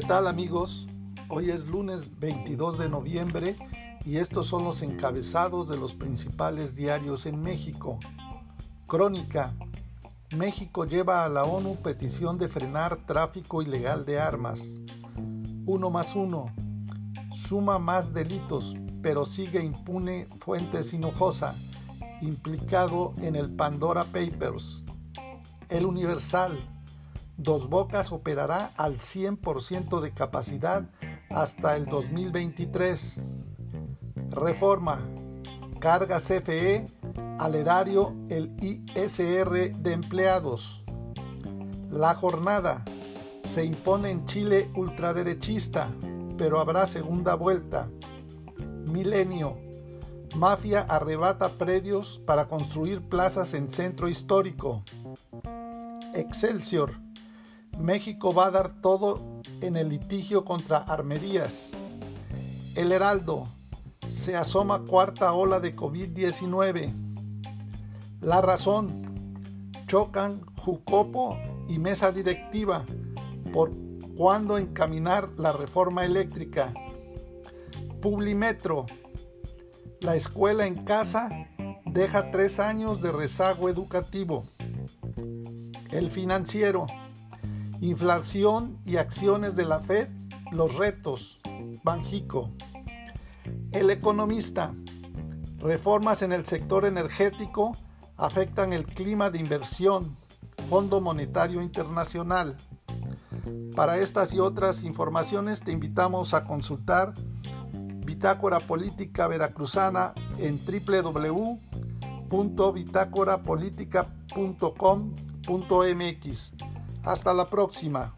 tal amigos? Hoy es lunes 22 de noviembre y estos son los encabezados de los principales diarios en México. Crónica. México lleva a la ONU petición de frenar tráfico ilegal de armas. Uno más uno. Suma más delitos, pero sigue impune Fuentes Hinojosa, implicado en el Pandora Papers. El Universal Dos Bocas operará al 100% de capacidad hasta el 2023. Reforma. Carga CFE al erario el ISR de empleados. La jornada. Se impone en Chile ultraderechista, pero habrá segunda vuelta. Milenio. Mafia arrebata predios para construir plazas en centro histórico. Excelsior. México va a dar todo en el litigio contra armerías. El Heraldo. Se asoma cuarta ola de COVID-19. La razón. Chocan Jucopo y mesa directiva por cuándo encaminar la reforma eléctrica. Publimetro. La escuela en casa deja tres años de rezago educativo. El financiero. Inflación y acciones de la Fed, los retos. Banjico. El economista. Reformas en el sector energético afectan el clima de inversión. Fondo Monetario Internacional. Para estas y otras informaciones te invitamos a consultar Bitácora Política Veracruzana en www.bitácorapolítica.com.mx. Hasta la próxima.